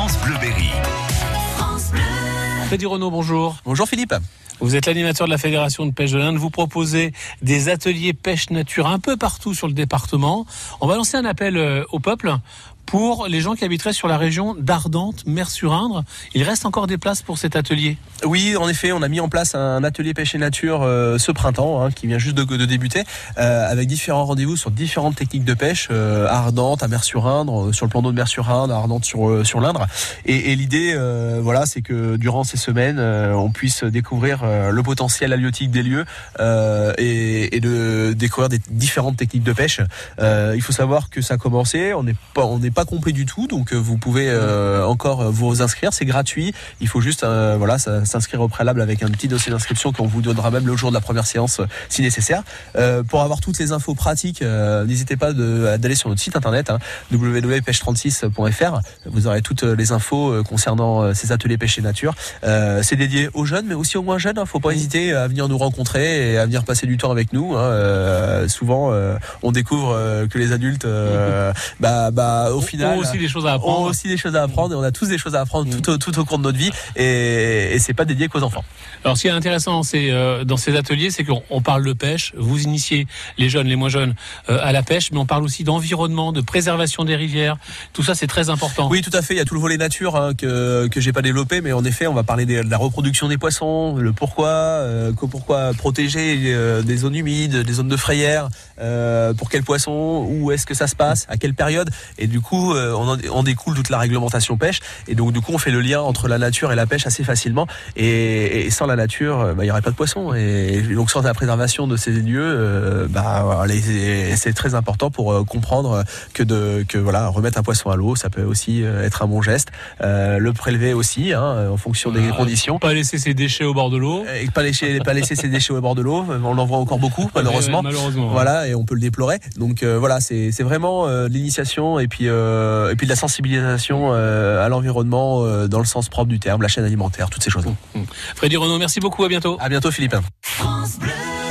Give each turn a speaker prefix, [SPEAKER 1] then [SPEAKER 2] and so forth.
[SPEAKER 1] France Bleu Berry.
[SPEAKER 2] Freddy Renaud, bonjour.
[SPEAKER 3] Bonjour Philippe.
[SPEAKER 2] Vous êtes l'animateur de la Fédération de pêche de l'Inde. Vous proposez des ateliers pêche nature un peu partout sur le département. On va lancer un appel euh, au peuple pour les gens qui habiteraient sur la région d'Ardente, Mer-sur-Indre. Il reste encore des places pour cet atelier
[SPEAKER 3] Oui, en effet, on a mis en place un atelier pêche et nature euh, ce printemps, hein, qui vient juste de, débuter, euh, avec différents rendez-vous sur différentes techniques de pêche, euh, Ardente, à Mer-sur-Indre, sur le plan d'eau de Mer-sur-Indre, Ardente sur, sur l'Indre. Et, l'idée, voilà, c'est que durant ces semaines, on puisse découvrir le potentiel halieutique des lieux et, et de découvrir des différentes techniques de pêche. Il faut savoir que ça a commencé, on n'est pas, on n'est pas complet du tout, donc euh, vous pouvez euh, encore vous inscrire, c'est gratuit. Il faut juste, euh, voilà, s'inscrire au préalable avec un petit dossier d'inscription qu'on vous donnera même le jour de la première séance euh, si nécessaire. Euh, pour avoir toutes les infos pratiques, euh, n'hésitez pas d'aller sur notre site internet hein, www.pêche36.fr. Vous aurez toutes les infos euh, concernant euh, ces ateliers pêche et nature. Euh, c'est dédié aux jeunes, mais aussi aux moins jeunes. Hein. Faut pas hésiter à venir nous rencontrer et à venir passer du temps avec nous. hein. Euh, souvent, euh, on découvre euh, que les adultes, euh, bah, bah, au final,
[SPEAKER 2] Ont aussi des choses à
[SPEAKER 3] ont
[SPEAKER 2] apprendre.
[SPEAKER 3] aussi des choses à apprendre et on a tous des choses à apprendre tout, au, tout au cours de notre vie et, et c'est pas dédié qu'aux enfants.
[SPEAKER 2] Alors, ce qui est intéressant, c'est euh, dans ces ateliers, c'est qu'on on parle de pêche. Vous initiez les jeunes, les moins jeunes, euh, à la pêche, mais on parle aussi d'environnement, de préservation des rivières. Tout ça, c'est très important.
[SPEAKER 3] Oui, tout à fait. Il y a tout le volet nature hein, que que j'ai pas développé, mais en effet, on va parler des- de la reproduction des poissons, le pourquoi, euh, pourquoi protéger euh, des zones humides, des zones de frayère, euh, pour quels poissons, où est-ce que ça se passe, à quelle période, et du coup, euh, on, en, découle toute la réglementation pêche, et donc du coup, on fait le lien entre la nature et la pêche assez facilement, et, et sans la nature, euh, bah, il y aurait pas de poissons, et donc sans la préservation de ces lieux, euh, bah, c'est très important pour euh, comprendre que de que voilà remettre un poisson à l'eau, ça peut aussi être un bon geste. Euh, le prélever aussi, hein, en fonction des conditions.
[SPEAKER 2] Pas laisser ses déchets au bord de l'eau.
[SPEAKER 3] Et pas laisser, pas laisser ses déchets au bord de l'eau. On en voit encore beaucoup, malheureusement. Voilà, et on peut le déplorer. Donc voilà, c'est vraiment l'initiation et puis euh, et puis de la sensibilisation euh, à l'environnement euh, dans le sens propre du terme, la chaîne alimentaire, toutes ces choses.
[SPEAKER 2] Freddy Renaud, merci beaucoup. À bientôt.
[SPEAKER 3] À bientôt, Philippe.